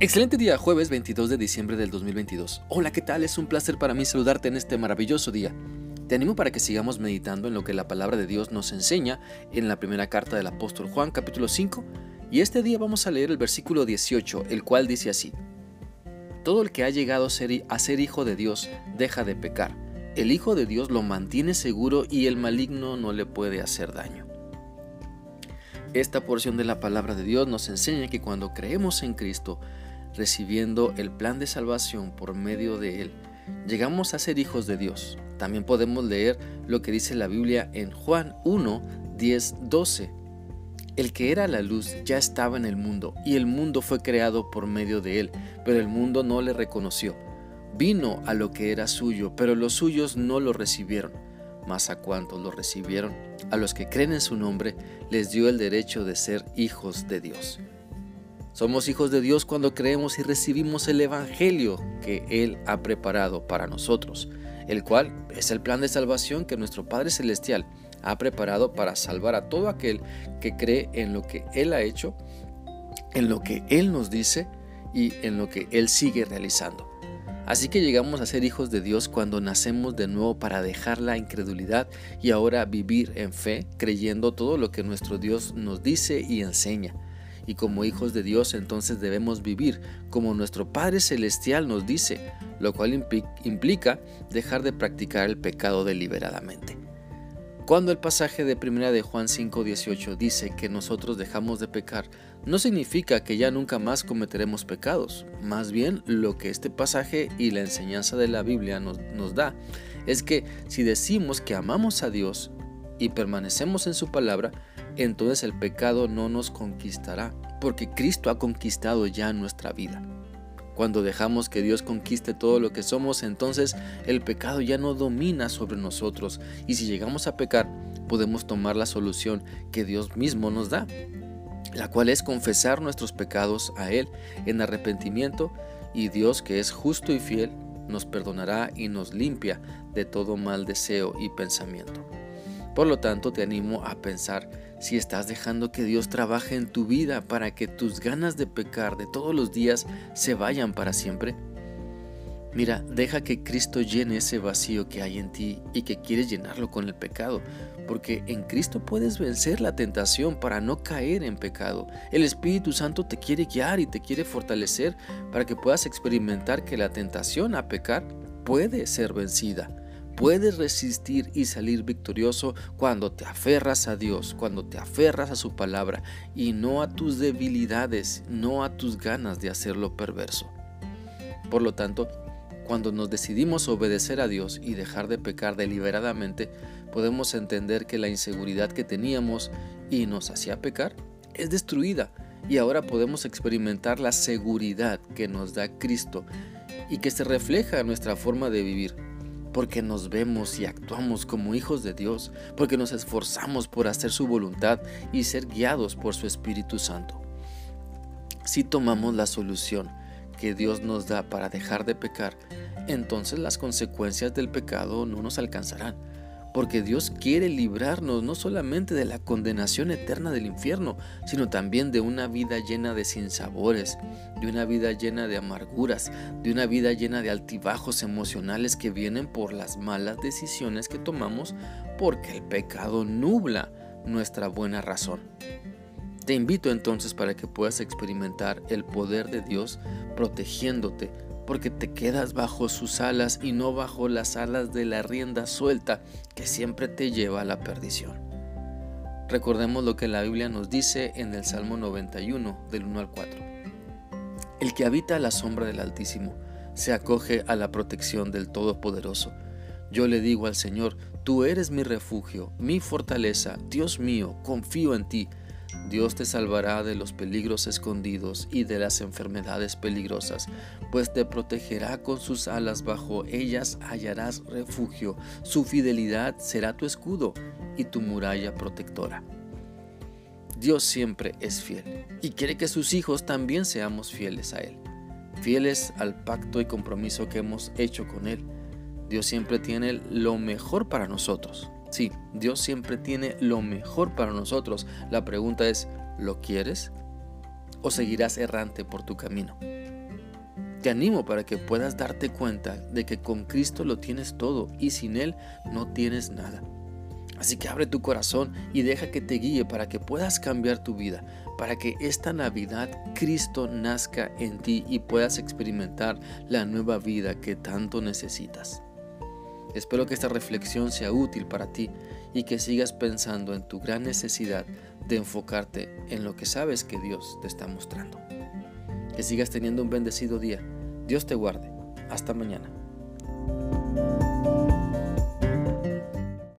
Excelente día, jueves 22 de diciembre del 2022. Hola, ¿qué tal? Es un placer para mí saludarte en este maravilloso día. Te animo para que sigamos meditando en lo que la palabra de Dios nos enseña en la primera carta del apóstol Juan capítulo 5 y este día vamos a leer el versículo 18, el cual dice así. Todo el que ha llegado a ser, a ser hijo de Dios deja de pecar. El Hijo de Dios lo mantiene seguro y el maligno no le puede hacer daño. Esta porción de la palabra de Dios nos enseña que cuando creemos en Cristo, recibiendo el plan de salvación por medio de Él, llegamos a ser hijos de Dios. También podemos leer lo que dice la Biblia en Juan 1, 10, 12. El que era la luz ya estaba en el mundo, y el mundo fue creado por medio de él, pero el mundo no le reconoció. Vino a lo que era suyo, pero los suyos no lo recibieron. Mas a cuantos lo recibieron, a los que creen en su nombre, les dio el derecho de ser hijos de Dios. Somos hijos de Dios cuando creemos y recibimos el Evangelio que Él ha preparado para nosotros, el cual es el plan de salvación que nuestro Padre Celestial ha preparado para salvar a todo aquel que cree en lo que Él ha hecho, en lo que Él nos dice y en lo que Él sigue realizando. Así que llegamos a ser hijos de Dios cuando nacemos de nuevo para dejar la incredulidad y ahora vivir en fe, creyendo todo lo que nuestro Dios nos dice y enseña y como hijos de Dios entonces debemos vivir como nuestro Padre Celestial nos dice, lo cual implica dejar de practicar el pecado deliberadamente. Cuando el pasaje de 1 de Juan 5:18 dice que nosotros dejamos de pecar, no significa que ya nunca más cometeremos pecados. Más bien lo que este pasaje y la enseñanza de la Biblia nos, nos da es que si decimos que amamos a Dios y permanecemos en su palabra, entonces el pecado no nos conquistará, porque Cristo ha conquistado ya nuestra vida. Cuando dejamos que Dios conquiste todo lo que somos, entonces el pecado ya no domina sobre nosotros y si llegamos a pecar, podemos tomar la solución que Dios mismo nos da, la cual es confesar nuestros pecados a Él en arrepentimiento y Dios que es justo y fiel nos perdonará y nos limpia de todo mal deseo y pensamiento. Por lo tanto, te animo a pensar si estás dejando que Dios trabaje en tu vida para que tus ganas de pecar de todos los días se vayan para siempre. Mira, deja que Cristo llene ese vacío que hay en ti y que quieres llenarlo con el pecado, porque en Cristo puedes vencer la tentación para no caer en pecado. El Espíritu Santo te quiere guiar y te quiere fortalecer para que puedas experimentar que la tentación a pecar puede ser vencida. Puedes resistir y salir victorioso cuando te aferras a Dios, cuando te aferras a su palabra y no a tus debilidades, no a tus ganas de hacerlo perverso. Por lo tanto, cuando nos decidimos obedecer a Dios y dejar de pecar deliberadamente, podemos entender que la inseguridad que teníamos y nos hacía pecar es destruida y ahora podemos experimentar la seguridad que nos da Cristo y que se refleja en nuestra forma de vivir porque nos vemos y actuamos como hijos de Dios, porque nos esforzamos por hacer su voluntad y ser guiados por su Espíritu Santo. Si tomamos la solución que Dios nos da para dejar de pecar, entonces las consecuencias del pecado no nos alcanzarán porque Dios quiere librarnos no solamente de la condenación eterna del infierno, sino también de una vida llena de sinsabores, de una vida llena de amarguras, de una vida llena de altibajos emocionales que vienen por las malas decisiones que tomamos porque el pecado nubla nuestra buena razón. Te invito entonces para que puedas experimentar el poder de Dios protegiéndote porque te quedas bajo sus alas y no bajo las alas de la rienda suelta que siempre te lleva a la perdición. Recordemos lo que la Biblia nos dice en el Salmo 91, del 1 al 4. El que habita a la sombra del Altísimo se acoge a la protección del Todopoderoso. Yo le digo al Señor, tú eres mi refugio, mi fortaleza, Dios mío, confío en ti. Dios te salvará de los peligros escondidos y de las enfermedades peligrosas, pues te protegerá con sus alas, bajo ellas hallarás refugio, su fidelidad será tu escudo y tu muralla protectora. Dios siempre es fiel y quiere que sus hijos también seamos fieles a Él, fieles al pacto y compromiso que hemos hecho con Él. Dios siempre tiene lo mejor para nosotros. Sí, Dios siempre tiene lo mejor para nosotros. La pregunta es, ¿lo quieres? ¿O seguirás errante por tu camino? Te animo para que puedas darte cuenta de que con Cristo lo tienes todo y sin Él no tienes nada. Así que abre tu corazón y deja que te guíe para que puedas cambiar tu vida, para que esta Navidad Cristo nazca en ti y puedas experimentar la nueva vida que tanto necesitas. Espero que esta reflexión sea útil para ti y que sigas pensando en tu gran necesidad de enfocarte en lo que sabes que Dios te está mostrando. Que sigas teniendo un bendecido día. Dios te guarde. Hasta mañana.